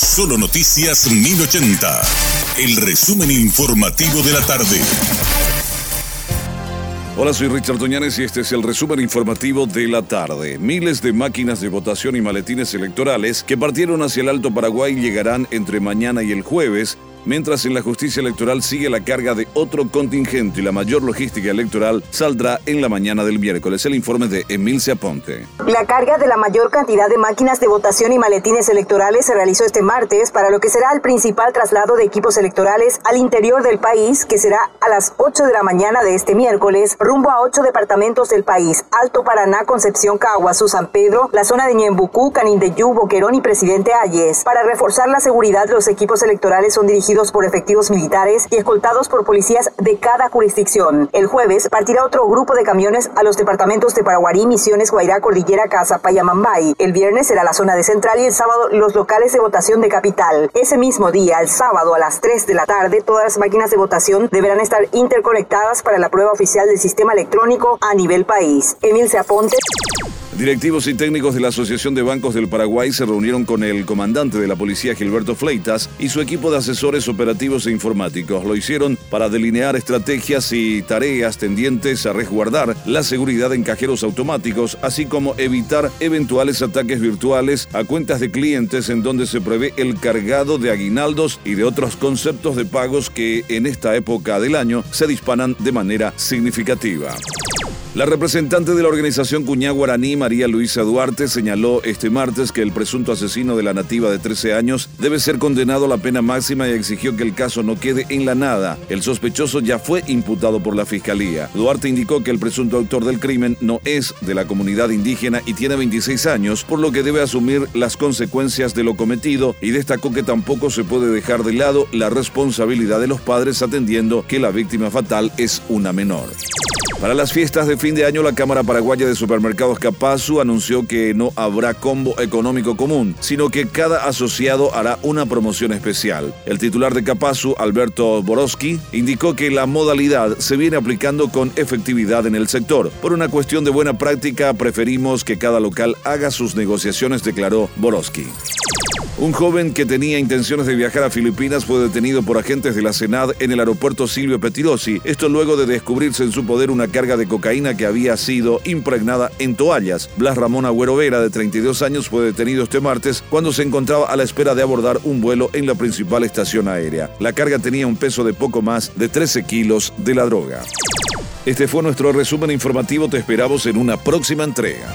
Solo Noticias 1080. El resumen informativo de la tarde. Hola, soy Richard Doñanes y este es el resumen informativo de la tarde. Miles de máquinas de votación y maletines electorales que partieron hacia el Alto Paraguay llegarán entre mañana y el jueves mientras en la justicia electoral sigue la carga de otro contingente y la mayor logística electoral saldrá en la mañana del miércoles. El informe de Emilce Aponte. La carga de la mayor cantidad de máquinas de votación y maletines electorales se realizó este martes para lo que será el principal traslado de equipos electorales al interior del país, que será a las 8 de la mañana de este miércoles, rumbo a ocho departamentos del país, Alto Paraná, Concepción, Caguazú, San Pedro, la zona de Ñembucú, Canindeyú, Boquerón y Presidente Ayes. Para reforzar la seguridad, los equipos electorales son dirigidos por efectivos militares y escoltados por policías de cada jurisdicción. El jueves partirá otro grupo de camiones a los departamentos de Paraguarí, Misiones, Guairá, Cordillera, Casa, Payamambay. El viernes será la zona de Central y el sábado los locales de votación de Capital. Ese mismo día, el sábado a las 3 de la tarde, todas las máquinas de votación deberán estar interconectadas para la prueba oficial del sistema electrónico a nivel país. Emil Aponte. Directivos y técnicos de la Asociación de Bancos del Paraguay se reunieron con el comandante de la policía Gilberto Fleitas y su equipo de asesores operativos e informáticos. Lo hicieron para delinear estrategias y tareas tendientes a resguardar la seguridad en cajeros automáticos, así como evitar eventuales ataques virtuales a cuentas de clientes en donde se prevé el cargado de aguinaldos y de otros conceptos de pagos que en esta época del año se disparan de manera significativa. La representante de la organización Cuñá Guaraní, María Luisa Duarte, señaló este martes que el presunto asesino de la nativa de 13 años debe ser condenado a la pena máxima y exigió que el caso no quede en la nada. El sospechoso ya fue imputado por la fiscalía. Duarte indicó que el presunto autor del crimen no es de la comunidad indígena y tiene 26 años, por lo que debe asumir las consecuencias de lo cometido y destacó que tampoco se puede dejar de lado la responsabilidad de los padres atendiendo que la víctima fatal es una menor. Para las fiestas de fin de año, la Cámara Paraguaya de Supermercados Capazu anunció que no habrá combo económico común, sino que cada asociado hará una promoción especial. El titular de Capazu, Alberto Borowski, indicó que la modalidad se viene aplicando con efectividad en el sector. Por una cuestión de buena práctica, preferimos que cada local haga sus negociaciones, declaró Borowski. Un joven que tenía intenciones de viajar a Filipinas fue detenido por agentes de la Senad en el aeropuerto Silvio Petirosi. Esto luego de descubrirse en su poder una carga de cocaína que había sido impregnada en toallas. Blas Ramón Agüero Vera, de 32 años, fue detenido este martes cuando se encontraba a la espera de abordar un vuelo en la principal estación aérea. La carga tenía un peso de poco más de 13 kilos de la droga. Este fue nuestro resumen informativo. Te esperamos en una próxima entrega.